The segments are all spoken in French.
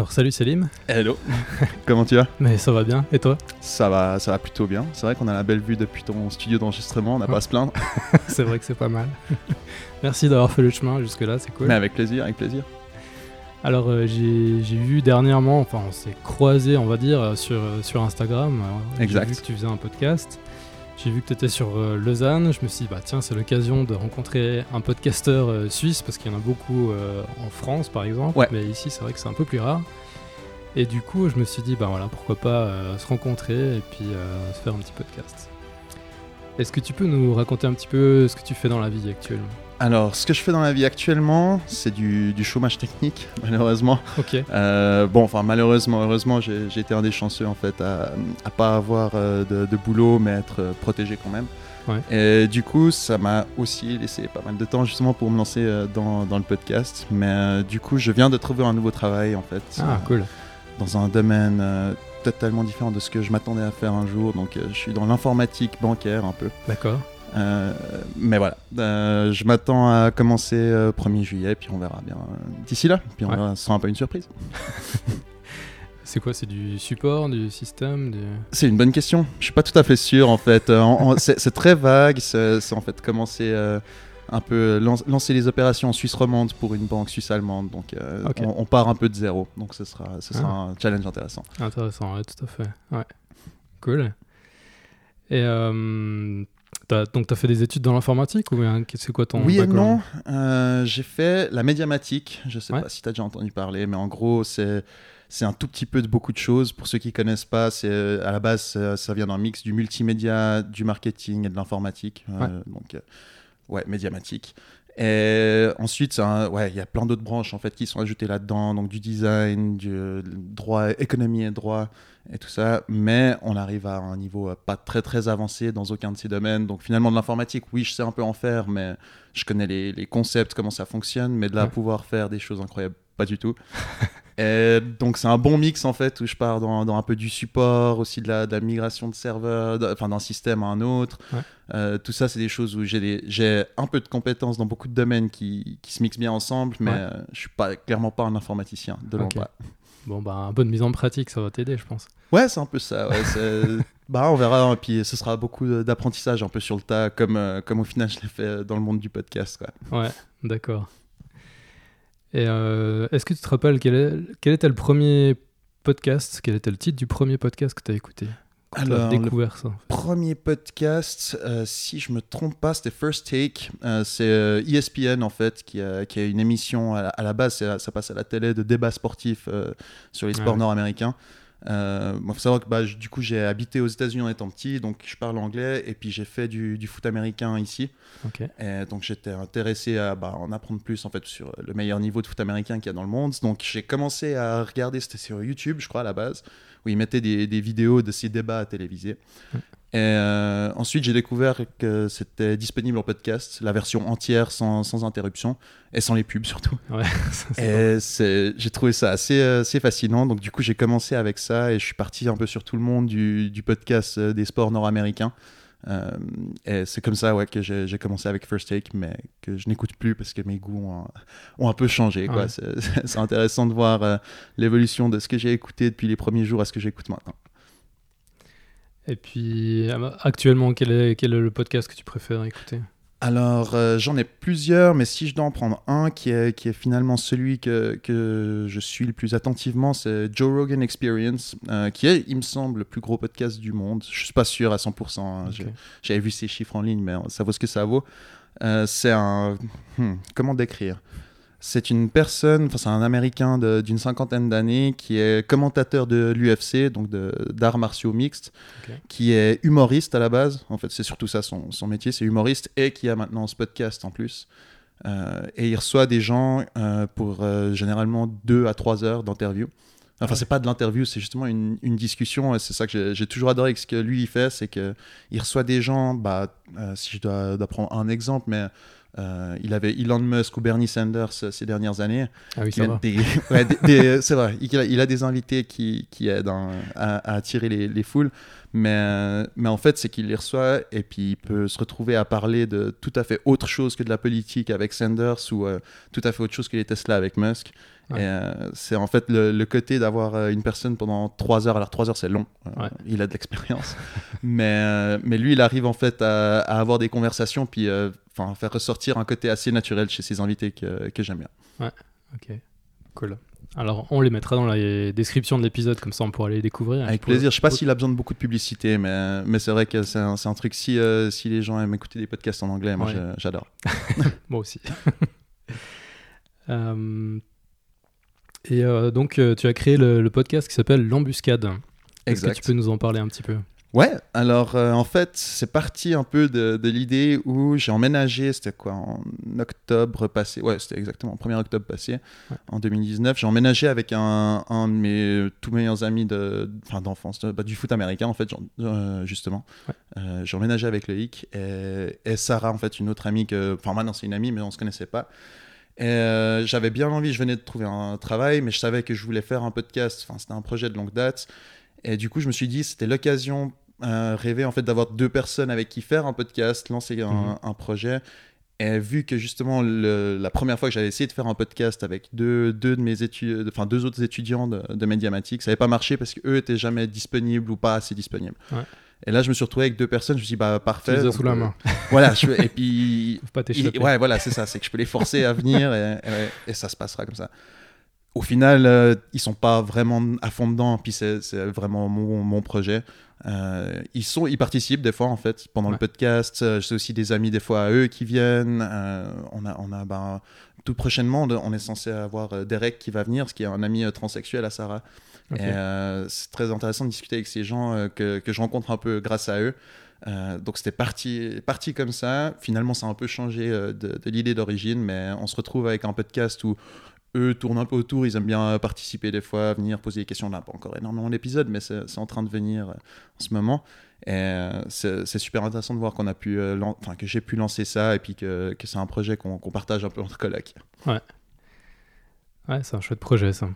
Alors salut Selim. Hello. Comment tu vas? Mais ça va bien. Et toi? Ça va, ça va plutôt bien. C'est vrai qu'on a la belle vue depuis ton studio d'enregistrement. On n'a pas à se plaindre. c'est vrai que c'est pas mal. Merci d'avoir fait le chemin jusque là, c'est cool. Mais avec plaisir, avec plaisir. Alors euh, j'ai vu dernièrement, enfin on s'est croisé, on va dire, euh, sur, euh, sur Instagram. Exact. J'ai vu que tu faisais un podcast. J'ai vu que tu étais sur Lausanne. Je me suis dit, bah tiens, c'est l'occasion de rencontrer un podcasteur suisse parce qu'il y en a beaucoup en France par exemple. Ouais. Mais ici, c'est vrai que c'est un peu plus rare. Et du coup, je me suis dit, bah voilà, pourquoi pas se rencontrer et puis se faire un petit podcast. Est-ce que tu peux nous raconter un petit peu ce que tu fais dans la vie actuellement? Alors, ce que je fais dans la vie actuellement, c'est du, chômage technique, malheureusement. Ok. Euh, bon, enfin, malheureusement, heureusement, j'ai été un des chanceux, en fait, à, à pas avoir euh, de, boulot, mais être euh, protégé quand même. Ouais. Et du coup, ça m'a aussi laissé pas mal de temps, justement, pour me lancer dans, dans, le podcast. Mais du coup, je viens de trouver un nouveau travail, en fait. Ah, cool. Dans un domaine totalement différent de ce que je m'attendais à faire un jour. Donc, je suis dans l'informatique bancaire, un peu. D'accord. Euh, mais voilà, euh, je m'attends à commencer 1er euh, juillet, puis on verra bien d'ici là. Puis on verra, ce sera un peu une surprise. C'est quoi C'est du support, du système C'est une bonne question. Je suis pas tout à fait sûr en fait. c'est très vague. C'est en fait commencer un peu lancer les opérations en Suisse romande pour une banque suisse allemande. Donc on, part un peu de zéro. Donc ce sera, ce sera ah. un challenge intéressant. Intéressant, ouais, tout à fait. Ouais. Cool. Et donc, tu as fait des études dans l'informatique ou c'est quoi ton Oui et non. Euh, j'ai fait la médiamatique. Je sais pas si tu as déjà entendu parler, mais en gros, c'est. C'est un tout petit peu de beaucoup de choses. Pour ceux qui connaissent pas, c'est à la base ça, vient d'un mix du multimédia, du marketing et de l'informatique. Euh, donc euh, ouais, médiamatique. Et ensuite, ouais, il y a plein d'autres branches en fait qui sont ajoutées là-dedans, donc du design, du droit, économie et droit, et tout ça, mais on arrive à un niveau euh, pas très très avancé dans aucun de ces domaines. Donc finalement de l'informatique, oui, je sais un peu en faire, mais je connais les, concepts, comment ça fonctionne, mais de là pouvoir faire des choses incroyables, pas du tout. et donc c'est un bon mix en fait où je pars dans, un peu du support, aussi de la, migration de serveurs, enfin d'un système à un autre. Euh, tout ça, c'est des choses où j'ai un peu de compétences dans beaucoup de domaines qui, se mixent bien ensemble, mais euh, je suis pas clairement pas un informaticien de loin Bon, bah, un peu de mise en pratique, ça va t'aider, je pense. Ouais, c'est un peu ça. bah, on verra. Et hein, puis, ce sera beaucoup d'apprentissage un peu sur le tas, comme, euh, comme au final, je l'ai fait dans le monde du podcast. Quoi. Ouais, d'accord. Et euh, est-ce que tu te rappelles quel, est, quel était le premier podcast Quel était le titre du premier podcast que tu as écouté alors, découvert ça Premier podcast, euh, si je me trompe pas, c'était First Take. Euh, c'est ESPN euh, e en fait qui a, qui a une émission à la, base, ça passe à la télé de débat sportif sur les sports nord-américains. Il faut savoir que bah, du coup j'ai habité aux États-Unis en étant petit, donc je parle anglais et puis j'ai fait du, du, foot américain ici. Et donc j'étais intéressé à bah, en apprendre plus en fait sur le meilleur niveau de foot américain qu'il y a dans le monde. Donc j'ai commencé à regarder, c'était sur YouTube je crois à la base où ils mettaient des, des vidéos de ces débats télévisés. Et euh, ensuite, j'ai découvert que c'était disponible en podcast, la version entière sans, sans interruption et sans les pubs surtout. Ouais, et j'ai trouvé ça assez, assez fascinant. Donc, du coup, j'ai commencé avec ça et je suis parti un peu sur tout le monde du, du podcast euh, des sports nord-américains. Euh, et c'est comme ça ouais, que j'ai commencé avec First Take, mais que je n'écoute plus parce que mes goûts ont, un peu changé. quoi C'est intéressant de voir euh, l'évolution de ce que j'ai écouté depuis les premiers jours à ce que j'écoute maintenant. Et puis, actuellement, quel est, quel est le podcast que tu préfères écouter? Alors, euh, j'en ai plusieurs, mais si je dois en prendre un qui est, qui est finalement celui que, que je suis le plus attentivement, c'est Joe Rogan Experience, euh, qui est, il me semble, le plus gros podcast du monde. Je suis pas sûr à 100%. Hein. J'avais vu ces chiffres en ligne, mais ça vaut ce que ça vaut. Euh, c'est un... Hmm, comment décrire? C'est une personne, enfin c'est un Américain d'une cinquantaine d'années qui est commentateur de l'UFC, donc d'arts martiaux mixtes, qui est humoriste à la base. En fait, c'est surtout ça son, son métier, c'est humoriste et qui a maintenant ce podcast en plus. Euh, et il reçoit des gens euh, pour euh, généralement deux à trois heures d'interview. Enfin, c'est pas de l'interview, c'est justement une, une discussion. C'est ça que j'ai toujours adoré avec ce que lui il fait, c'est qu'il reçoit des gens. Bah, si je dois, dois, prendre un exemple, mais euh, il avait Elon Musk ou Bernie Sanders ces dernières années. Ah oui, va. c'est vrai, il a, des invités qui, qui aident à, attirer les, foules. Mais, mais en fait, c'est qu'il les reçoit et puis il peut se retrouver à parler de tout à fait autre chose que de la politique avec Sanders ou tout à fait autre chose que les Tesla avec Musk. Euh, c'est en fait le, côté d'avoir euh, une personne pendant trois heures. Alors trois heures c'est long, euh, il a de l'expérience, mais mais lui il arrive en fait à, avoir des conversations puis faire ressortir un côté assez naturel chez ses invités que, que j'aime bien. Ouais, ok, cool. Alors, on les mettra dans la description de l'épisode, comme ça on pourra les découvrir. Avec plaisir. Je sais pas s'il a besoin de beaucoup de publicité, mais, mais c'est vrai que c'est un, un, truc. Si, si les gens aiment écouter des podcasts en anglais, moi j'adore. moi aussi. Et euh, donc, euh, tu as créé le, podcast qui s'appelle L'Embuscade. Est-ce que tu peux nous en parler un petit peu? Ouais, alors euh, en fait, c'est parti un peu de, l'idée où j'ai emménagé, c'était quoi, en octobre passé, ouais, c'était exactement, 1er octobre passé, en 2019. J'ai emménagé avec un, un, de mes tous meilleurs amis d'enfance, bah, du foot américain en fait, justement. j'ai emménagé avec Loïc et, et, Sarah, en fait, une autre amie que, enfin maintenant c'est une amie, mais on se connaissait pas. Euh, j'avais bien envie, je venais de trouver un travail, mais je savais que je voulais faire un podcast. Enfin, c'était un projet de longue date. Et du coup, je me suis dit, c'était l'occasion, euh, rêver en fait d'avoir deux personnes avec qui faire un podcast, lancer un, mhm. projet. Et vu que justement, la première fois que j'avais essayé de faire un podcast avec deux, deux de mes études, enfin deux autres étudiants de, de Médiamatique, ça n'avait pas marché parce qu'eux étaient jamais disponibles ou pas assez disponibles. Ouais. Et là, je me suis retrouvé avec deux personnes. Je me suis dit, bah, parfait. Tu les as sous la main. voilà. Je, et puis. pas t'échapper. Ouais, voilà, c'est ça. C'est que je peux les forcer à venir et, et, ça se passera comme ça. Au final, euh, ils sont pas vraiment à fond dedans. Puis c'est vraiment mon, mon projet. Euh, ils, sont, ils participent des fois, en fait, pendant le podcast. Euh, j'ai aussi des amis, des fois, à eux qui viennent. on a, on a bah, tout prochainement, on est censé avoir Derek qui va venir, ce qui est un ami transsexuel à Sarah. Euh, c'est très intéressant de discuter avec ces gens euh, que, que, je rencontre un peu grâce à eux. Euh, donc c'était parti, parti comme ça. Finalement, ça a un peu changé de, de l'idée d'origine, mais on se retrouve avec un podcast où eux tournent un peu autour, ils aiment bien participer des fois, venir poser des questions. On n'a pas encore énormément d'épisodes, mais c'est en train de venir en ce moment. Et c'est super intéressant de voir qu'on a pu, enfin que j'ai pu lancer ça et puis que, que c'est un projet qu'on partage un peu entre collègues. Ouais. Ouais, c'est un chouette projet ça.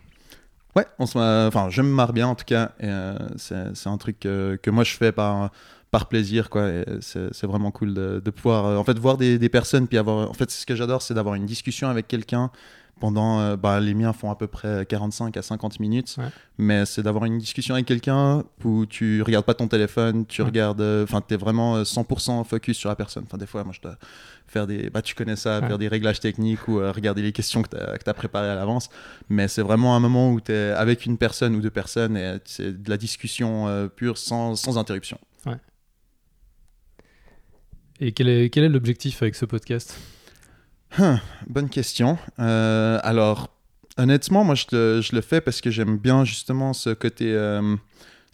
Ouais, on se, enfin, je me marre bien en tout cas. Euh, c'est un truc que, que, moi je fais par, par plaisir, quoi. C'est vraiment cool de, de, pouvoir, euh, en fait, voir des, des, personnes puis avoir. En fait, ce que j'adore, c'est d'avoir une discussion avec quelqu'un pendant. Euh, bah, les miens font à peu près 45 à 50 minutes, mais c'est d'avoir une discussion avec quelqu'un où tu regardes pas ton téléphone, tu regardes. Enfin, tu es vraiment 100% focus sur la personne. Enfin, des fois, moi je dois faire des. Bah, tu connais ça, faire des réglages techniques ou euh, regarder les questions que tu as, préparées à l'avance. Mais c'est vraiment un moment où tu es avec une personne ou deux personnes et c'est de la discussion euh, pure sans, sans interruption. Ouais. Et quel est, quel est l'objectif avec ce podcast? Hum, Bonne question. Euh, alors, honnêtement, moi, je le, je le fais parce que j'aime bien justement ce côté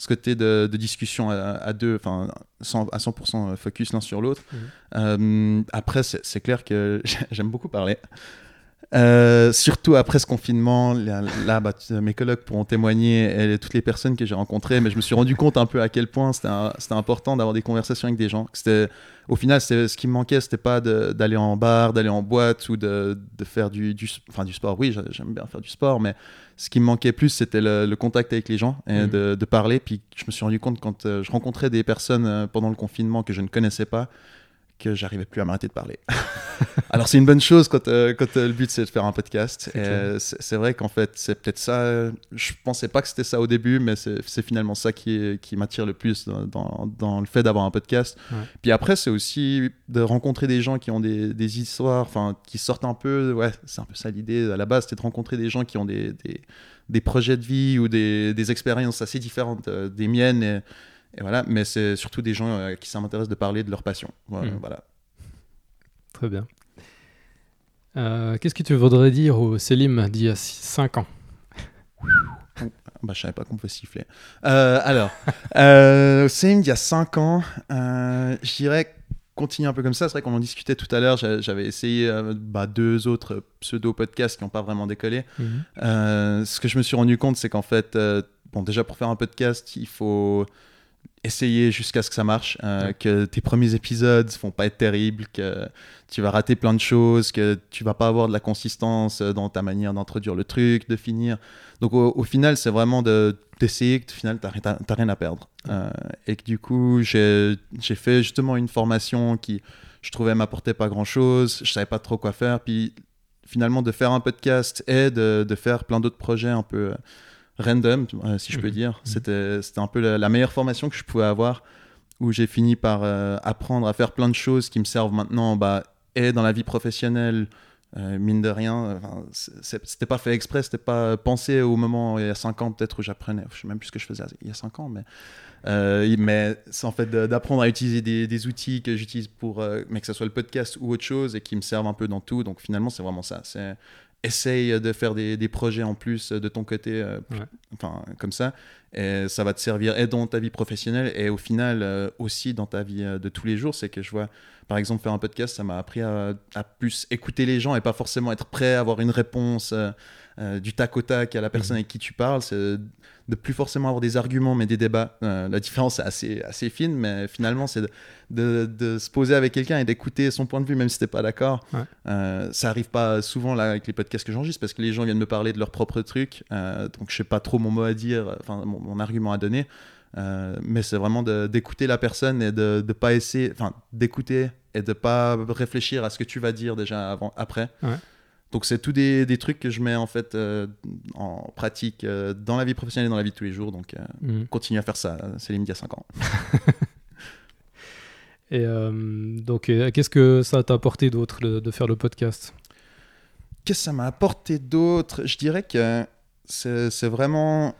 ce côté de, discussion à, deux, enfin à 100% focus l'un sur l'autre. Mhm. Euh, après, c'est clair que j'aime beaucoup parler. Euh, surtout après ce confinement, là, bah, mes collègues pourront témoigner, et toutes les personnes que j'ai rencontrées, mais je me suis rendu compte un peu à quel point c'était important d'avoir des conversations avec des gens. Au final, ce qui me manquait, c'était pas d'aller en bar, d'aller en boîte ou de, de faire du, du, enfin, du sport. Oui, j'aime bien faire du sport, mais ce qui me manquait plus, c'était le, contact avec les gens et mmh. de, de, parler. Puis je me suis rendu compte quand euh, je rencontrais des personnes euh, pendant le confinement que je ne connaissais pas, que j'arrivais plus à m'arrêter de parler. Alors c'est une bonne chose quand, euh, quand euh, le but c'est de faire un podcast. C'est vrai qu'en fait c'est peut-être ça. Je pensais pas que c'était ça au début, mais c'est finalement ça qui, qui m'attire le plus dans, dans, le fait d'avoir un podcast. Puis après c'est aussi de rencontrer des gens qui ont des, des histoires, enfin qui sortent un peu. Ouais, c'est un peu ça l'idée à la base, c'était de rencontrer des gens qui ont des, des, des projets de vie ou des, des expériences assez différentes euh, des miennes. Et, et voilà, mais c'est surtout des gens euh, qui ça m'intéresse de parler de leur passion. Voilà. Hmm. Très bien. Euh, qu'est-ce que tu voudrais dire au Selim d'il y a 5 ans? Bah, je savais pas qu'on peut siffler. Euh, alors, euh, Selim d'il y a 5 ans, je dirais continuer un peu comme ça. C'est vrai qu'on en discutait tout à l'heure. J'avais essayé bah, deux autres pseudo-podcasts qui n'ont pas vraiment décollé. Mhm. ce que je me suis rendu compte, c'est qu'en fait, bon, déjà pour faire un podcast, il faut essayer jusqu'à ce que ça marche, que tes premiers épisodes vont pas être terribles, que tu vas rater plein de choses, que tu vas pas avoir de la consistance dans ta manière d'introduire le truc, de finir. Donc au, final, c'est vraiment d'essayer que au final, tu n'as rien à perdre. et que du coup, j'ai fait justement une formation qui, je trouvais, m'apportait pas grand-chose, je savais pas trop quoi faire. Puis finalement, de faire un podcast et de, de faire plein d'autres projets un peu random, euh, si je peux mhm. dire. Mhm. C'était, un peu la, meilleure formation que je pouvais avoir, où j'ai fini par euh, apprendre à faire plein de choses qui me servent maintenant, bah, et dans la vie professionnelle, euh, mine de rien. c'était pas fait exprès, c'était pas pensé au moment, il y a 5 ans peut-être, où j'apprenais, je sais même plus ce que je faisais il y a 5 ans, mais... mais c'est en fait d'apprendre à utiliser des, des outils que j'utilise pour, mais que ce soit le podcast ou autre chose, et qui me servent un peu dans tout. Donc finalement, c'est vraiment ça. C'est essaye de faire des, des, projets en plus de ton côté, euh, enfin comme ça, et ça va te servir et dans ta vie professionnelle et au final euh, aussi dans ta vie euh, de tous les jours. C'est que je vois, par exemple, faire un podcast, ça m'a appris à, à, plus écouter les gens et pas forcément être prêt à avoir une réponse du tac au tac à la personne mhm. avec qui tu parles. C'est de plus forcément avoir des arguments, mais des débats. Euh, la différence est assez, assez fine, mais finalement, c'est de, de, se poser avec quelqu'un et d'écouter son point de vue, même si t'es pas d'accord. Euh, ça arrive pas souvent là avec les podcasts que j'enregistre, parce que les gens viennent me parler de leurs propres trucs, euh, donc je sais pas trop mon mot à dire, enfin mon, argument à donner. mais c'est vraiment d'écouter la personne et de ne pas essayer, enfin d'écouter et de pas réfléchir à ce que tu vas dire déjà avant, après. Ouais. Donc c'est tout des, des, trucs que je mets en fait euh, en pratique euh, dans la vie professionnelle et dans la vie de tous les jours. Donc euh, mhm. continue à faire ça, c'est limite il y a 5 ans. et donc qu'est-ce que ça t'a apporté d'autre de, faire le podcast? Qu'est-ce que ça m'a apporté d'autre? Je dirais que c'est vraiment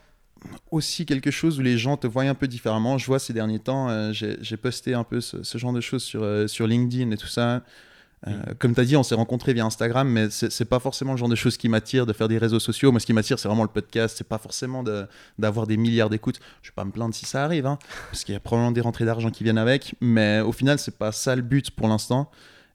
aussi quelque chose où les gens te voient un peu différemment. Je vois ces derniers temps, j'ai posté un peu ce, ce, genre de choses sur, sur LinkedIn et tout ça. Euh, comme tu as dit, on s'est rencontrés via Instagram, mais c'est pas forcément le genre de choses qui m'attire de faire des réseaux sociaux. Moi, ce qui m'attire, c'est vraiment le podcast. C'est pas forcément d'avoir des milliards d'écoutes. Je vais pas me plaindre si ça arrive, hein, parce qu'il y a probablement des rentrées d'argent qui viennent avec. Mais au final, c'est pas ça le but pour l'instant.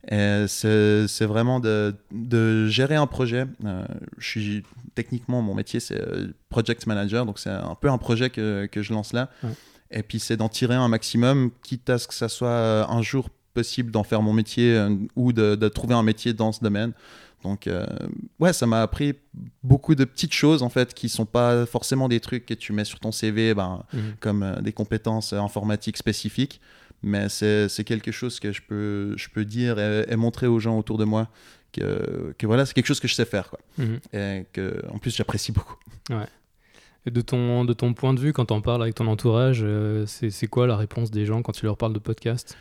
C'est vraiment de, de, gérer un projet. Euh, je suis techniquement, mon métier, c'est euh, project manager, donc c'est un peu un projet que, que je lance là. Et puis, c'est d'en tirer un maximum, quitte à ce que ça soit un jour possible d'en faire mon métier euh, ou de, trouver un métier dans ce domaine. Donc, euh, ouais, ça m'a appris beaucoup de petites choses, en fait, qui sont pas forcément des trucs que tu mets sur ton CV, ben, mhm. comme euh, des compétences informatiques spécifiques. Mais c'est quelque chose que je peux, je peux dire et, montrer aux gens autour de moi que, que voilà, c'est quelque chose que je sais faire. Quoi. Mhm. Et que, en plus, j'apprécie beaucoup. Ouais. Et de ton, de ton point de vue, quand on parles avec ton entourage, c'est quoi la réponse des gens quand tu leur parles de podcast?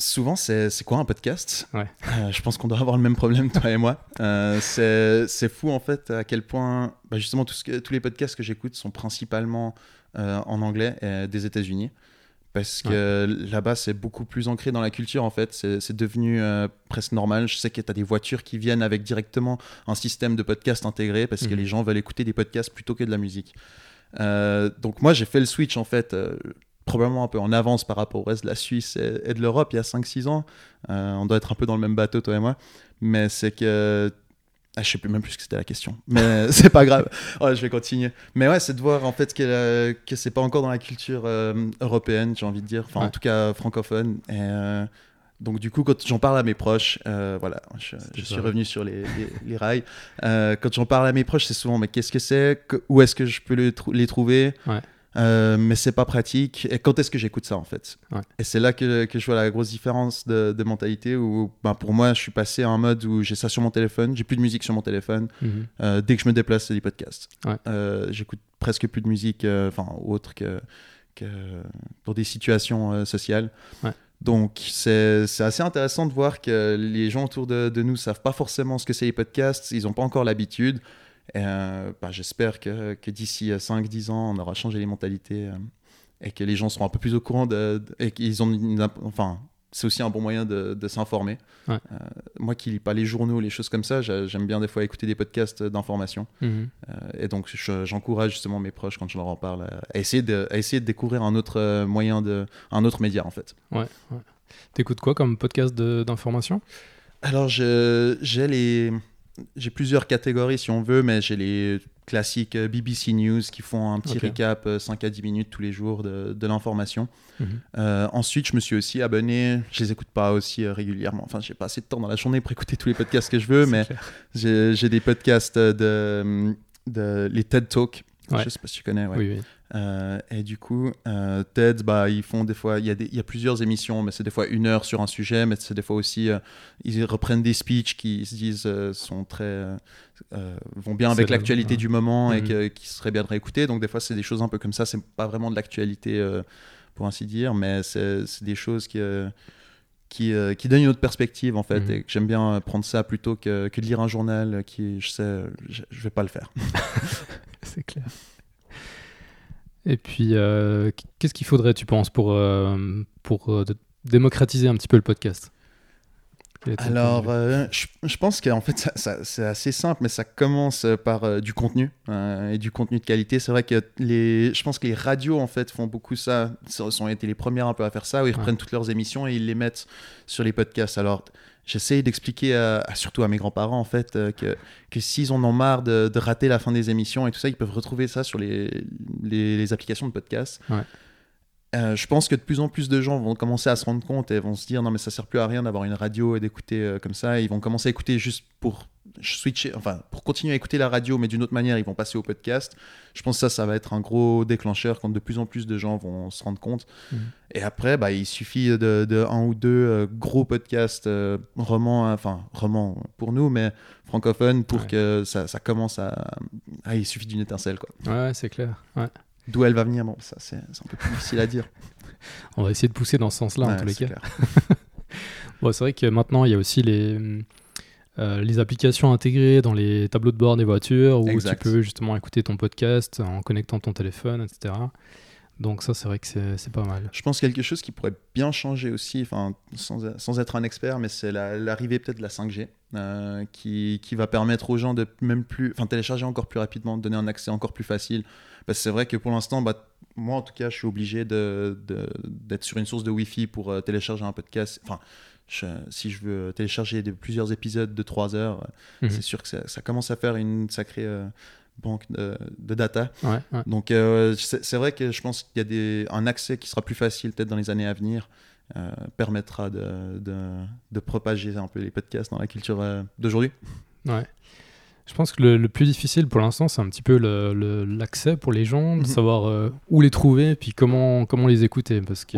Souvent, c'est quoi un podcast ouais. Euh, je pense qu'on doit avoir le même problème, toi et moi. Euh, c'est fou, en fait, à quel point, bah, justement, tout ce que, tous les podcasts que j'écoute sont principalement euh, en anglais et des États-Unis. Parce que là-bas, c'est beaucoup plus ancré dans la culture, en fait. C'est devenu presque normal. Je sais que tu as des voitures qui viennent avec directement un système de podcast intégré parce que mhm. les gens veulent écouter des podcasts plutôt que de la musique. donc, moi, j'ai fait le switch, en fait probablement un peu en avance par rapport au reste de la Suisse et, de l'Europe il y a 5-6 ans. Euh, on doit être un peu dans le même bateau, toi et moi. Mais c'est que. Ah, je sais plus même plus ce que c'était la question. Mais c'est pas grave. Ouais, je vais continuer. Mais ouais, c'est de voir en fait que, que c'est pas encore dans la culture euh, européenne, j'ai envie de dire. Enfin, en tout cas francophone. Et. Euh, donc du coup, quand j'en parle à mes proches, voilà, je, suis revenu sur les, les, rails. quand j'en parle à mes proches, c'est souvent, mais qu'est-ce que c'est? Où est-ce que je peux les, les trouver? Ouais. Euh, mais c'est pas pratique. Et quand est-ce que j'écoute ça en fait Et c'est là que, que, je vois la grosse différence de, mentalité où ben, pour moi je suis passé à un mode où j'ai ça sur mon téléphone, j'ai plus de musique sur mon téléphone. Mhm. Euh, dès que je me déplace, c'est des podcasts. Euh, j'écoute presque plus de musique, enfin autre que, que pour des situations sociales. Donc c'est assez intéressant de voir que les gens autour de, de nous savent pas forcément ce que c'est les podcasts, ils n'ont pas encore l'habitude. Euh, bah, j'espère que, que d'ici 5-10 ans, on aura changé les mentalités euh, et que les gens seront un peu plus au courant de, et qu'ils ont enfin c'est aussi un bon moyen de, de s'informer. Euh, moi qui lis pas les journaux, les choses comme ça, j'aime bien des fois écouter des podcasts d'information. Mhm. et donc j'encourage justement mes proches quand je leur en parle à, essayer, de, à essayer de découvrir un autre moyen, de, un autre média en fait. Ouais. ouais. T'écoutes quoi comme podcast d'information? Alors j'ai les j'ai plusieurs catégories si on veut, mais j'ai les classiques BBC News qui font un petit récap 5 à 10 minutes tous les jours de, l'information. Mhm. ensuite, je me suis aussi abonné, je les écoute pas aussi régulièrement, enfin, j'ai pas assez de temps dans la journée pour écouter tous les podcasts que je veux, mais j'ai des podcasts de, de les TED Talks. Ouais. Je sais pas si tu connais. Ouais. Oui, oui. Euh, et du coup, euh, TED, bah, ils font des fois, il y, y a plusieurs émissions, mais c'est des fois une heure sur un sujet, mais c'est des fois aussi, euh, ils reprennent des speeches qui se disent sont très, vont bien avec l'actualité du moment et mhm. qui serait bien de réécouter. Donc des fois, c'est des choses un peu comme ça. C'est pas vraiment de l'actualité, pour ainsi dire, mais c'est des choses qui qui, une autre perspective en fait mhm. et que j'aime bien prendre ça plutôt que, que, de lire un journal qui je sais je, je vais pas le faire c'est clair et puis, euh, qu'est-ce qu'il faudrait, tu penses, pour, euh, pour euh, démocratiser un petit peu le podcast? Alors, je, pense qu'en fait, c'est assez simple, mais ça commence par du contenu et du contenu de qualité. C'est vrai que les, je pense que les radios en fait font beaucoup ça. Ils ont été les premières un peu à faire ça, où ils reprennent toutes leurs émissions et ils les mettent sur les podcasts. Alors, j'essaye d'expliquer surtout à mes grands-parents en fait euh, que, que s'ils en ont marre de, rater la fin des émissions et tout ça, ils peuvent retrouver ça sur les, les, applications de podcast. Euh, je pense que de plus en plus de gens vont commencer à se rendre compte et vont se dire non mais ça sert plus à rien d'avoir une radio et d'écouter euh, comme ça. ils vont commencer à écouter juste pour switcher, enfin pour continuer à écouter la radio, mais d'une autre manière, ils vont passer au podcast. Je pense que ça, ça va être un gros déclencheur quand de plus en plus de gens vont se rendre compte. Mhm. Et après, bah, il suffit de, un ou deux euh, gros podcasts romans, enfin romans pour nous, mais francophones pour que ça, ça commence à, ah, il suffit d'une étincelle quoi. Ouais, c'est clair. Ouais. D'où elle va venir, bon, ça c'est un peu plus difficile à dire. On va essayer de pousser dans ce sens-là en tous les cas. bon, c'est vrai que maintenant il y a aussi les, euh, les applications intégrées dans les tableaux de bord des voitures où tu peux justement écouter ton podcast en connectant ton téléphone, etc. Donc ça, c'est vrai que c'est pas mal. Je pense quelque chose qui pourrait bien changer aussi, enfin, sans, sans, être un expert, mais c'est l'arrivée peut-être de la 5G, euh, qui, qui, va permettre aux gens de même plus, enfin, télécharger encore plus rapidement, de donner un accès encore plus facile. Parce que c'est vrai que pour l'instant, bah, moi en tout cas, je suis obligé d'être de, sur une source de Wi-Fi pour euh, télécharger un podcast. Enfin, si je veux télécharger de, plusieurs épisodes de 3 heures, mhm. c'est sûr que ça, ça, commence à faire une sacrée banque de, data. Donc euh, c'est vrai que je pense qu'il y a des, un accès qui sera plus facile peut-être dans les années à venir. Euh, permettra de, de, propager un peu les podcasts dans la culture euh, d'aujourd'hui. Ouais. Je pense que le, plus difficile pour l'instant, c'est un petit peu l'accès pour les gens, de mhm. savoir où les trouver, puis comment, comment les écouter, parce que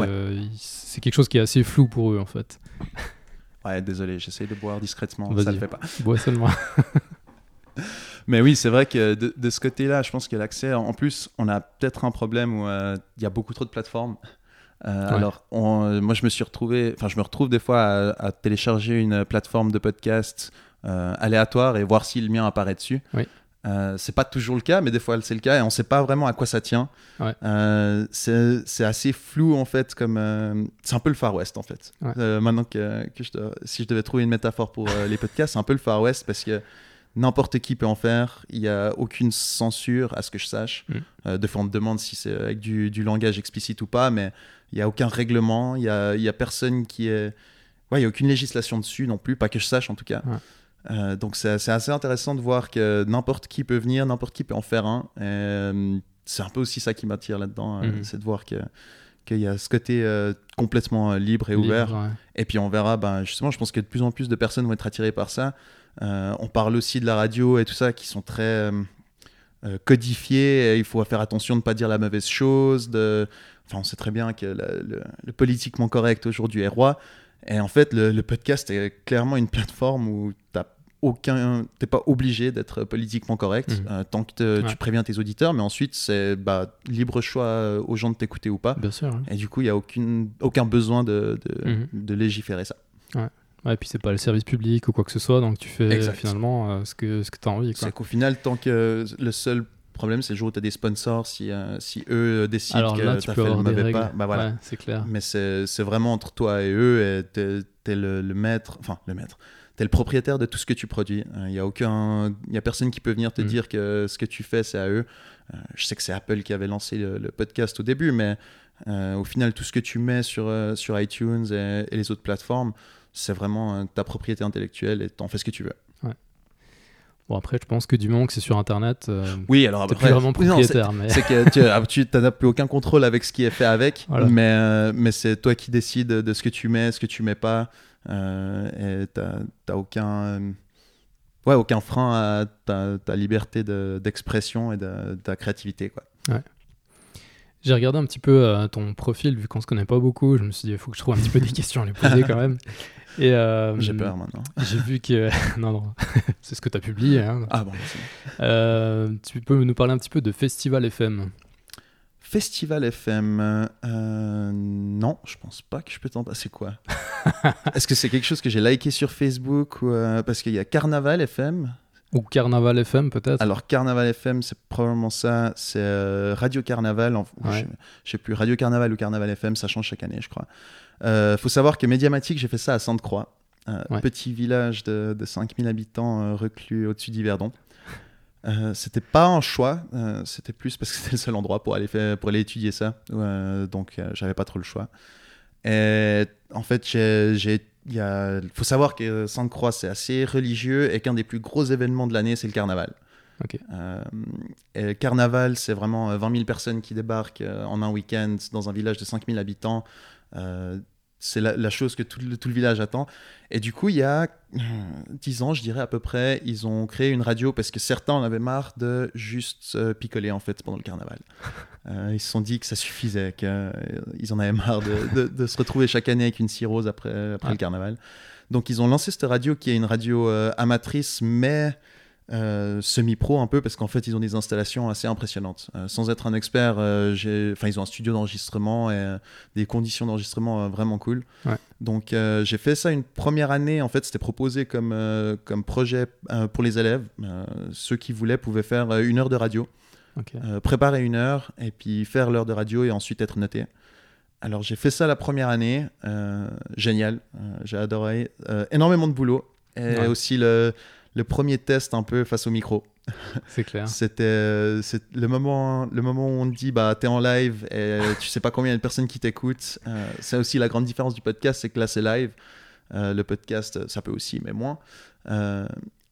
c'est quelque chose qui est assez flou pour eux, en fait. Ouais, désolé, j'essaie de boire discrètement, ça ne le fait pas. Bois seulement. Mais oui, c'est vrai que de, ce côté-là, je pense que l'accès, en plus, on a peut-être un problème où euh, il y a beaucoup trop de plateformes. Euh, alors, moi, je me suis retrouvé, enfin, je me retrouve des fois à, télécharger une plateforme de podcast euh, aléatoire et voir si le mien apparaît dessus. Oui. c'est pas toujours le cas, mais des fois c'est le cas et on sait pas vraiment à quoi ça tient. Ouais. c'est assez flou en fait, comme c'est un peu le Far West en fait. maintenant que, que je si je devais trouver une métaphore pour les podcasts, c'est un peu le Far West parce que N'importe qui peut en faire. Il n'y a aucune censure, à ce que je sache. Mm. Euh, de fois, on me demande si c'est avec du, langage explicite ou pas, mais il n'y a aucun règlement. Il n'y a, y a personne qui est. Ouais, il n'y a aucune législation dessus non plus, pas que je sache en tout cas. Euh, donc c'est assez intéressant de voir que n'importe qui peut venir, n'importe qui peut en faire un. Euh, c'est un peu aussi ça qui m'attire là-dedans, mm. c'est de voir que qu'il y a ce côté complètement libre et ouvert. Et puis on verra, ben, justement, je pense que de plus en plus de personnes vont être attirées par ça. Euh, on parle aussi de la radio et tout ça qui sont très euh, euh, codifiés. il faut faire attention de ne pas dire la mauvaise chose. De... Enfin, on sait très bien que le, politiquement correct aujourd'hui est roi. Et en fait, le, podcast est clairement une plateforme où tu aucun, t'es pas obligé d'être politiquement correct mmh. tant que tu préviens tes auditeurs, mais ensuite c'est bah, libre choix aux gens de t'écouter ou pas. Bien sûr. Et du coup, il y a aucune, aucun besoin de, de, mmh. de légiférer ça. Ouais. Ouais, et puis c'est pas le service public ou quoi que ce soit, donc tu fais finalement euh, ce que, ce que tu as envie. C'est qu'au final, tant que le seul problème, c'est le jour où tu as des sponsors, si, euh, si eux décident que tu as fait le mauvais pas, bah voilà. c'est clair. Mais c'est vraiment entre toi et eux, et tu es, le, maître, enfin le maître, tu es le propriétaire de tout ce que tu produis. Il euh, n'y a, aucun, a personne qui peut venir te mm. dire que ce que tu fais, c'est à eux. je sais que c'est Apple qui avait lancé le, podcast au début, mais au final, tout ce que tu mets sur, sur iTunes et, et les autres plateformes, c'est vraiment euh, ta propriété intellectuelle et t'en fais ce que tu veux. Bon, après, je pense que du moment que c'est sur Internet, euh, oui, alors après, plus vraiment propriétaire. C'est que tu n'as ah, plus aucun contrôle avec ce qui est fait avec, mais, euh, mais c'est toi qui décides de ce que tu mets, ce que tu mets pas. Euh, et tu n'as aucun, ouais, aucun frein à ta, ta liberté d'expression et de, ta créativité. Quoi. Ouais. J'ai regardé un petit peu ton profil, vu qu'on se connaît pas beaucoup. Je me suis dit, il faut que je trouve un petit peu des questions à lui poser quand même. Et euh, J'ai peur maintenant. J'ai vu que. non, non, c'est ce que tu as publié. Hein. Ah bon, euh, Tu peux nous parler un petit peu de Festival FM Festival FM, euh, non, je pense pas que je peux t'en passer quoi? Est-ce que c'est quelque chose que j'ai liké sur Facebook ou parce qu'il y a Carnaval FM ou Carnaval FM peut-être? Alors Carnaval FM, c'est probablement ça. C'est Radio Carnaval. Je, je, sais plus, Radio Carnaval ou Carnaval FM, ça change chaque année, je crois. Il euh, faut savoir que Médiamatique, j'ai fait ça à Sainte-Croix, un petit village de, de 5000 habitants euh, reclus au-dessus d'Yverdon. Euh, c'était pas un choix, euh, c'était plus parce que c'était le seul endroit pour aller, faire, pour aller étudier ça. donc j'avais pas trop le choix. Et en fait, j'ai il faut savoir que Sainte-Croix, c'est assez religieux et qu'un des plus gros événements de l'année, c'est le carnaval. et le carnaval, c'est vraiment 20 000 personnes qui débarquent en un week-end dans un village de 5000 habitants. Euh, c'est la, chose que tout le, tout le, village attend. Et du coup, il y a 10 ans, je dirais à peu près, ils ont créé une radio parce que certains en avaient marre de juste picoler en fait pendant le carnaval. Euh, ils se sont dit que ça suffisait, qu'ils euh, en avaient marre de, de, se retrouver chaque année avec une cirrhose après, après le carnaval. Donc ils ont lancé cette radio qui est une radio amatrice, mais euh, semi-pro un peu parce qu'en fait ils ont des installations assez impressionnantes. Euh, sans être un expert, euh, enfin ils ont un studio d'enregistrement et des conditions d'enregistrement vraiment cool. Donc j'ai fait ça une première année. En fait c'était proposé comme comme projet pour les élèves. ceux qui voulaient pouvaient faire une heure de radio, préparer une heure et puis faire l'heure de radio et ensuite être noté. Alors j'ai fait ça la première année, génial, j'ai adoré, énormément de boulot et aussi le le premier test un peu face au micro. C'est clair. C'était euh, le moment, le moment où on te dit bah, tu es en live et tu sais pas combien de personnes qui t'écoutent. Euh, c'est aussi la grande différence du podcast, c'est que là c'est live. Euh, le podcast, ça peut aussi, mais moins.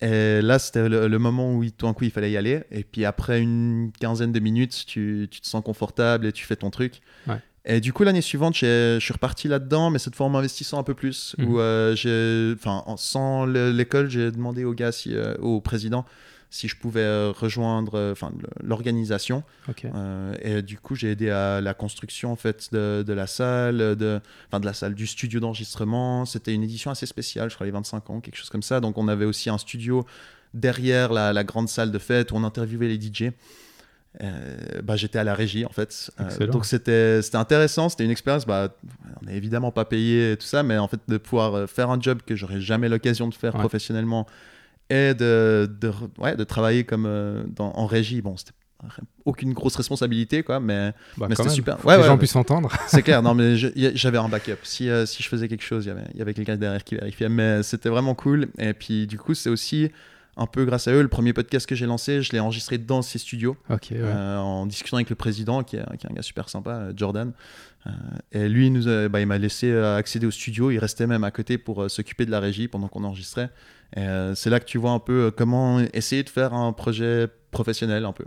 et là, c'était le, moment où tout d'un coup il fallait y aller. Et puis après une quinzaine de minutes, tu, tu te sens confortable et tu fais ton truc. Ouais. Et du coup, l'année suivante, je suis reparti là-dedans, mais cette fois en m'investissant un peu plus. Où, euh, j'ai, enfin, sans l'école, j'ai demandé au gars, si, euh, au président, si je pouvais euh, rejoindre enfin, l'organisation. et du coup, j'ai aidé à la construction en fait, de, de la salle, de, enfin, de la salle, du studio d'enregistrement. C'était une édition assez spéciale, je crois les 25 ans, quelque chose comme ça. Donc, on avait aussi un studio derrière la, la grande salle de fête où on interviewait les DJ. Euh, bah, j'étais à la régie en fait. Euh, donc c'était intéressant, c'était une expérience. Bah, on n'est évidemment pas payé et tout ça, mais en fait de pouvoir euh, faire un job que j'aurais jamais l'occasion de faire professionnellement et de, de, ouais, de travailler comme dans, en régie. Bon, c'était aucune grosse responsabilité quoi mais, bah, mais c'était super. Ouais, que les gens puissent entendre. C'est clair non mais j'avais un backup. Si, si je faisais quelque chose il y avait, y avait quelqu'un derrière qui vérifiait mais c'était vraiment cool. Et puis du coup c'est aussi un peu grâce à eux. Le premier podcast que j'ai lancé, je l'ai enregistré dans ces studios, euh, en discutant avec le président, qui est, un gars super sympa, euh, Jordan. Euh, et lui, nous bah, il m'a laissé accéder au studio. Il restait même à côté pour s'occuper de la régie pendant qu'on enregistrait. Et c'est là que tu vois un peu comment essayer de faire un projet professionnel un peu.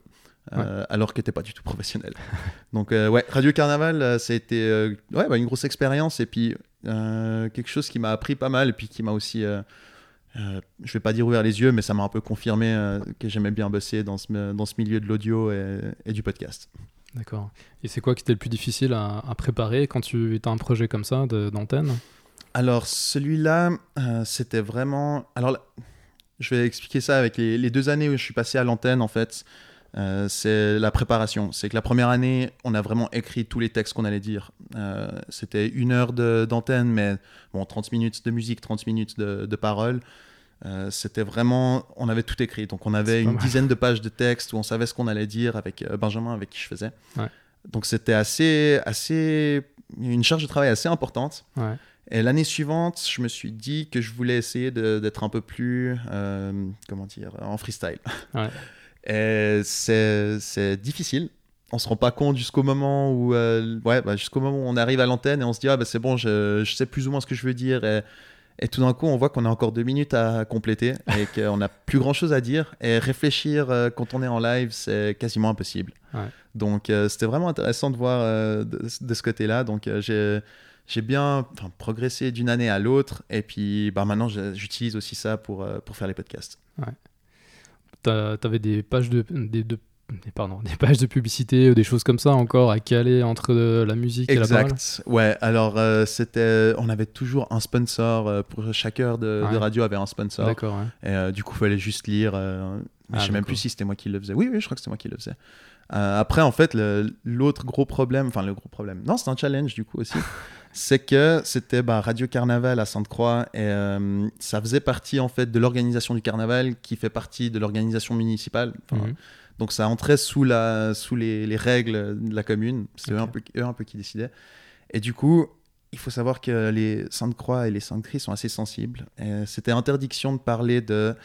alors que t'es pas du tout professionnel. Donc ouais, Radio Carnaval, ça a été ouais, bah, une grosse expérience et puis quelque chose qui m'a appris pas mal et puis qui m'a aussi euh, je vais pas dire ouvert les yeux, mais ça m'a un peu confirmé euh, que j'aimais bien bosser dans ce, dans ce milieu de l'audio et, du podcast. D'accord. Et c'est quoi qui était le plus difficile à, préparer quand tu as un projet comme ça d'antenne? Alors, celui-là, euh, c'était vraiment. Alors, je vais expliquer ça avec les, deux années où je suis passé à l'antenne, en fait. C'est la préparation. C'est que la première année, on a vraiment écrit tous les textes qu'on allait dire. C'était une heure d'antenne, mais bon, 30 minutes de musique, 30 minutes de, de paroles. Euh, c'était vraiment, on avait tout écrit. Donc on avait une dizaine de pages de texte où on savait ce qu'on allait dire avec euh, Benjamin, avec qui je faisais. Donc c'était assez, assez, une charge de travail assez importante. Et l'année suivante, je me suis dit que je voulais essayer d'être un peu plus, euh, comment dire, en freestyle. c'est difficile. On se rend pas compte jusqu'au moment où, ouais, bah, jusqu'au moment où on arrive à l'antenne et on se dit ah bah c'est bon, je, je, sais plus ou moins ce que je veux dire et Et tout d'un coup, on voit qu'on a encore deux minutes à compléter et qu'on n'a plus grand chose à dire. Et réfléchir quand on est en live, c'est quasiment impossible. Donc, c'était vraiment intéressant de voir de, ce côté-là. Donc, j'ai j'ai bien progressé d'une année à l'autre. Et puis bah, maintenant, j'utilise aussi ça pour, pour faire les podcasts. Ouais. Tu avais des pages de, de, pardon, des pages de publicité ou des choses comme ça encore à caler entre la musique et la parole? Exact. Ouais, alors euh, c'était, on avait toujours un sponsor euh, pour chaque heure de, radio avait un sponsor. D'accord. Et euh, du coup, il fallait juste lire. je sais ah, même plus si c'était moi qui le faisais. Oui, oui, je crois que c'était moi qui le faisais. après, en fait, l'autre gros problème, enfin le gros problème, non, c'est un challenge du coup aussi. c'est que c'était bah, Radio Carnaval à Sainte-Croix et ça faisait partie en fait de l'organisation du carnaval qui fait partie de l'organisation municipale. Mhm. Donc ça entrait sous, la, sous les, les règles de la commune. C'est eux, un peu, eux un peu qui décidaient. Et du coup, il faut savoir que les Sainte-Croix et les Sainte-Cris sont assez sensibles. C'était interdiction de parler de,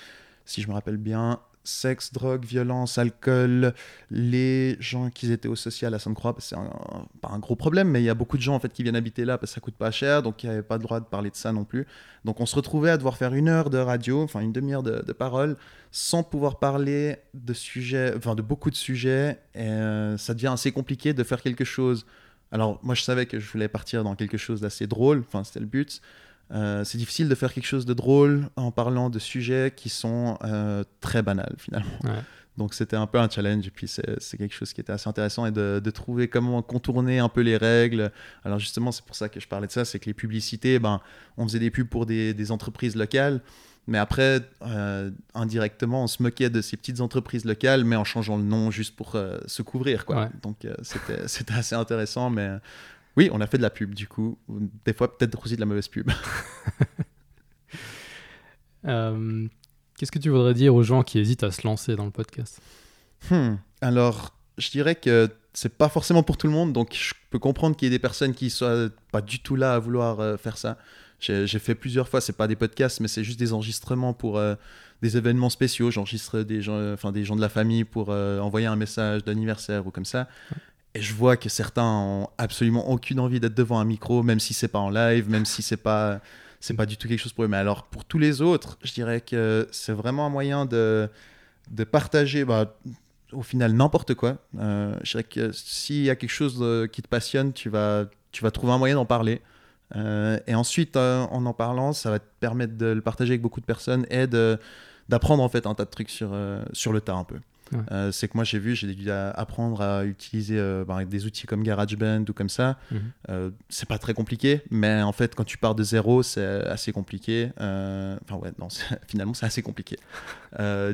si je me rappelle bien, sexe, drogue, violence, alcool, les gens qui étaient au social à Sainte-Croix, c'est pas un gros problème, mais il y a beaucoup de gens en fait qui viennent habiter là parce que ça coûte pas cher, donc il n'y avait pas le droit de parler de ça non plus. Donc on se retrouvait à devoir faire une heure de radio, enfin une demi-heure de, de parole, sans pouvoir parler de sujets, enfin de beaucoup de sujets, et euh, ça devient assez compliqué de faire quelque chose. Alors moi je savais que je voulais partir dans quelque chose d'assez drôle, enfin c'était le but. Euh, c'est difficile de faire quelque chose de drôle en parlant de sujets qui sont euh, très banals finalement. Donc c'était un peu un challenge et puis c'est quelque chose qui était assez intéressant et de, trouver comment contourner un peu les règles. Alors justement c'est pour ça que je parlais de ça, c'est que les publicités, ben, on faisait des pubs pour des, entreprises locales. Mais après, euh, indirectement, on se moquait de ces petites entreprises locales, mais en changeant le nom juste pour se couvrir. Quoi. Donc, c'était assez intéressant. Mais oui, on a fait de la pub, du coup. Des fois, peut-être aussi de la mauvaise pub. Euh, qu'est-ce que tu voudrais dire aux gens qui hésitent à se lancer dans le podcast? Hmm. Alors, je dirais que c'est pas forcément pour tout le monde, donc je peux comprendre qu'il y ait des personnes qui soient pas du tout là à vouloir euh, faire ça. J'ai fait plusieurs fois, c'est pas des podcasts, mais c'est juste des enregistrements pour euh, des événements spéciaux. J'enregistre des gens, enfin des gens de la famille pour envoyer un message d'anniversaire ou comme ça. Et je vois que certains ont absolument aucune envie d'être devant un micro, même si c'est pas en live, même si c'est pas c'est pas du tout quelque chose pour eux. Mais alors pour tous les autres, je dirais que c'est vraiment un moyen de de partager. Bah, au final n'importe quoi. Euh, je dirais que s'il y a quelque chose euh, qui te passionne, tu vas, tu vas trouver un moyen d'en parler. Euh, et ensuite, en en parlant, ça va te permettre de le partager avec beaucoup de personnes et d'apprendre en fait un tas de trucs sur, sur le tas un peu. Euh, c'est que moi j'ai vu, j'ai dû apprendre à utiliser euh, bah, des outils comme GarageBand ou comme ça. Mhm. Euh, c'est pas très compliqué, mais en fait quand tu pars de zéro, c'est assez compliqué. Enfin ouais, non, finalement c'est assez compliqué.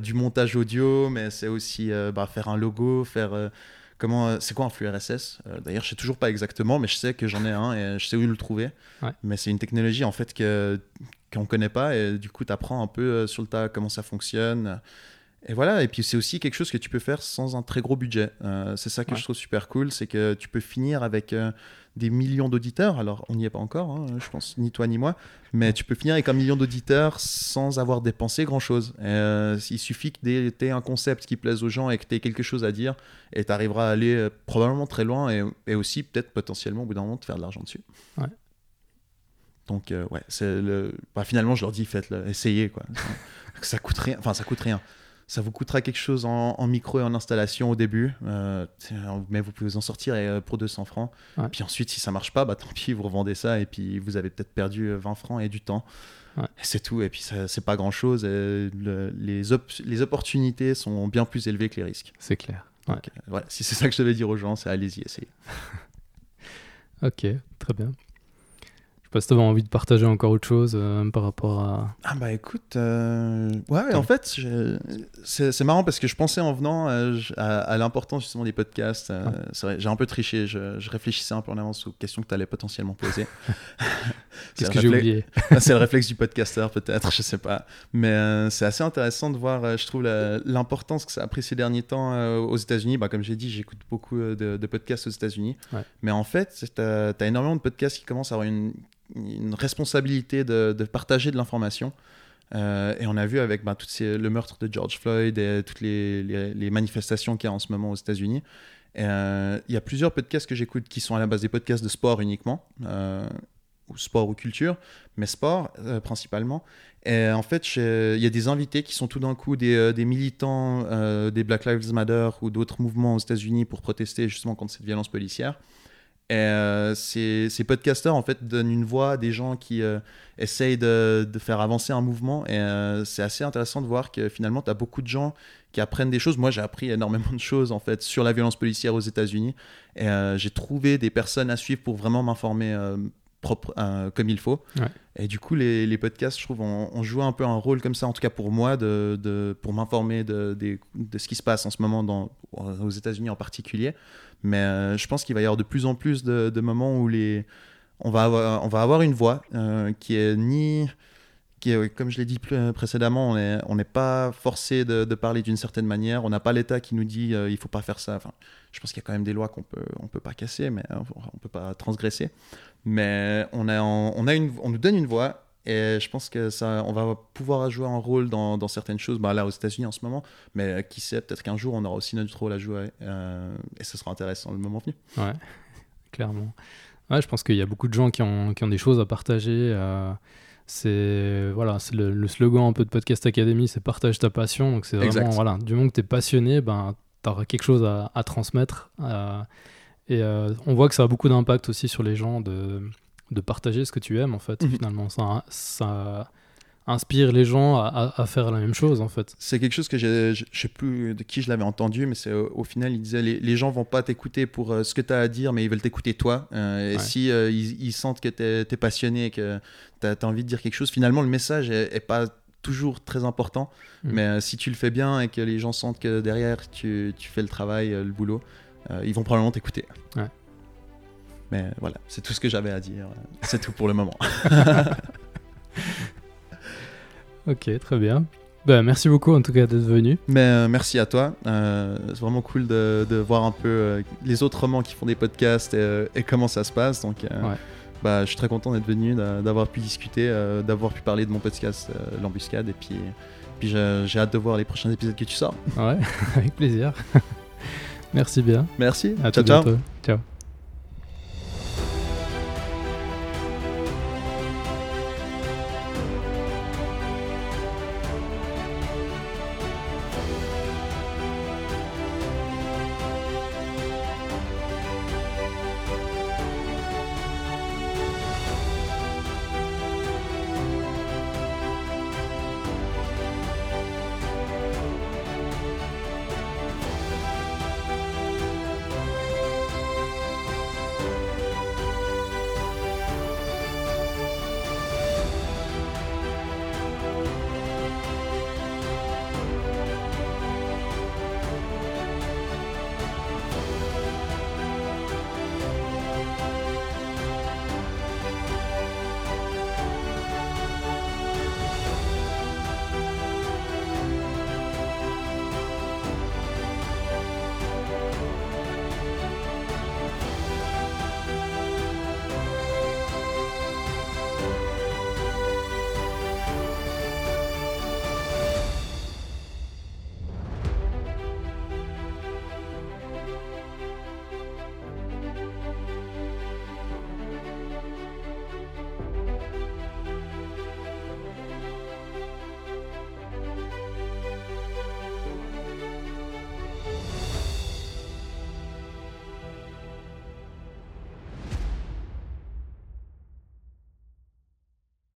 du montage audio, mais c'est aussi bah, faire un logo, faire comment, c'est quoi un flux RSS D'ailleurs, je sais toujours pas exactement, mais je sais que j'en ai un et je sais où le trouver. Mais c'est une technologie en fait que qu'on connaît pas et du coup tu apprends un peu sur le tas comment ça fonctionne. Et voilà, et puis c'est aussi quelque chose que tu peux faire sans un très gros budget. Euh, c'est ça que je trouve super cool, c'est que tu peux finir avec euh, des millions d'auditeurs. Alors, on n'y est pas encore, hein, je pense, ni toi ni moi, mais tu peux finir avec un million d'auditeurs sans avoir dépensé grand-chose. Euh, il suffit que tu aies un concept qui plaise aux gens et que tu aies quelque chose à dire, et tu arriveras à aller probablement très loin et, et aussi peut-être potentiellement au bout d'un moment te faire de l'argent dessus. Ouais. Donc, ouais, c'est le... Bah, finalement, je leur dis, faites-le, essayez. Quoi. ça coûte rien. Enfin, ça coûte rien ça vous coûtera quelque chose en, micro et en installation au début, euh, mais vous pouvez vous en sortir euh, pour 200 francs. Puis ensuite, si ça marche pas, bah, tant pis, vous revendez ça et puis vous avez peut-être perdu 20 euh, francs et du temps. C'est tout. Et puis, c'est pas grand-chose. les, les opportunités sont bien plus élevées que les risques. C'est clair. voilà, si c'est ça que je devais dire aux gens, c'est allez-y, essayez. ok, très bien pas si tu avais envie de partager encore autre chose euh, par rapport à. Ah bah écoute, euh, ouais, en fait, c'est marrant parce que je pensais en venant euh, à, l'importance justement des podcasts. J'ai un peu triché, je, réfléchissais un peu en avance aux questions que tu allais potentiellement poser. Qu'est-ce que j'ai oublié C'est le réflexe du podcasteur peut-être, je sais pas. Mais c'est assez intéressant de voir, je trouve, l'importance que ça a pris ces derniers temps aux États-Unis. Bah, comme j'ai dit, j'écoute beaucoup de, podcasts aux États-Unis. Mais en fait, tu as, as énormément de podcasts qui commencent à avoir une une responsabilité de, partager de l'information. Euh, et on a vu avec ben, tout le meurtre de George Floyd et toutes les, les, manifestations qu'il y a en ce moment aux États-Unis. Euh, il y a plusieurs podcasts que j'écoute qui sont à la base des podcasts de sport uniquement. Euh, sport ou culture, mais sport principalement. Et en fait, il y a des invités qui sont tout d'un coup des, des militants des Black Lives Matter ou d'autres mouvements aux États-Unis pour protester justement contre cette violence policière. Et euh, ces, ces, podcasteurs, en fait, donnent une voix à des gens qui euh, essayent de, faire avancer un mouvement. Et euh, c'est assez intéressant de voir que finalement, tu as beaucoup de gens qui apprennent des choses. Moi, j'ai appris énormément de choses, en fait, sur la violence policière aux États-Unis. Et j'ai trouvé des personnes à suivre pour vraiment m'informer propre comme il faut. Et du coup, les, les, podcasts, je trouve, ont, joué un peu un rôle comme ça, en tout cas pour moi, de, de pour m'informer de, de, de, ce qui se passe en ce moment dans, aux États-Unis en particulier. Mais euh, je pense qu'il va y avoir de plus en plus de, moments où les, on, va avoir, on va avoir une voix euh, qui est ni. Comme je l'ai dit précédemment, on n'est pas forcé de, parler d'une certaine manière. On n'a pas l'État qui nous dit euh, il faut pas faire ça. Enfin, je pense qu'il y a quand même des lois qu'on peut, on peut pas casser, mais on peut pas transgresser. Mais on, nous donne une voix et je pense que ça, on va pouvoir jouer un rôle dans, certaines choses, bah là aux États-Unis en ce moment, mais qui sait, peut-être qu'un jour on aura aussi notre rôle à jouer euh, et ce sera intéressant le moment venu. Ouais, clairement. Je pense qu'il y a beaucoup de gens qui ont, des choses à partager. Euh, c'est voilà, c'est le, slogan un peu de Podcast Academy, c'est partage ta passion. Donc c'est vraiment voilà, du moment que tu es passionné, ben tu auras quelque chose à, à transmettre. Euh, et on voit que ça a beaucoup d'impact aussi sur les gens de de partager ce que tu aimes en fait. Mhm. Finalement, ça, ça inspire les gens à, faire la même chose en fait. C'est quelque chose que je, je sais plus de qui je l'avais entendu, mais c'est au, final il disait les, les gens vont pas t'écouter pour euh, ce que tu as à dire, mais ils veulent t'écouter toi. Euh, et si euh, ils, sentent que tu es, passionné, que tu as, envie de dire quelque chose, finalement le message est, pas toujours très important, mm. mais si tu le fais bien et que les gens sentent que derrière tu, tu fais le travail, le boulot, ils vont probablement t'écouter. Ouais. Mais voilà, c'est tout ce que j'avais à dire. C'est tout pour le moment. ok, très bien. Ben, merci beaucoup en tout cas d'être venu. Mais, euh, merci à toi. Euh, c'est vraiment cool de, de, voir un peu euh, les autres romans qui font des podcasts et, comment ça se passe. Donc, bah, je suis très content d'être venu, d'avoir pu discuter, d'avoir pu parler de mon podcast L'Embuscade. Et puis, puis j'ai hâte de voir les prochains épisodes que tu sors. Ouais, avec plaisir. merci bien. Merci. À ciao, ciao. Ciao.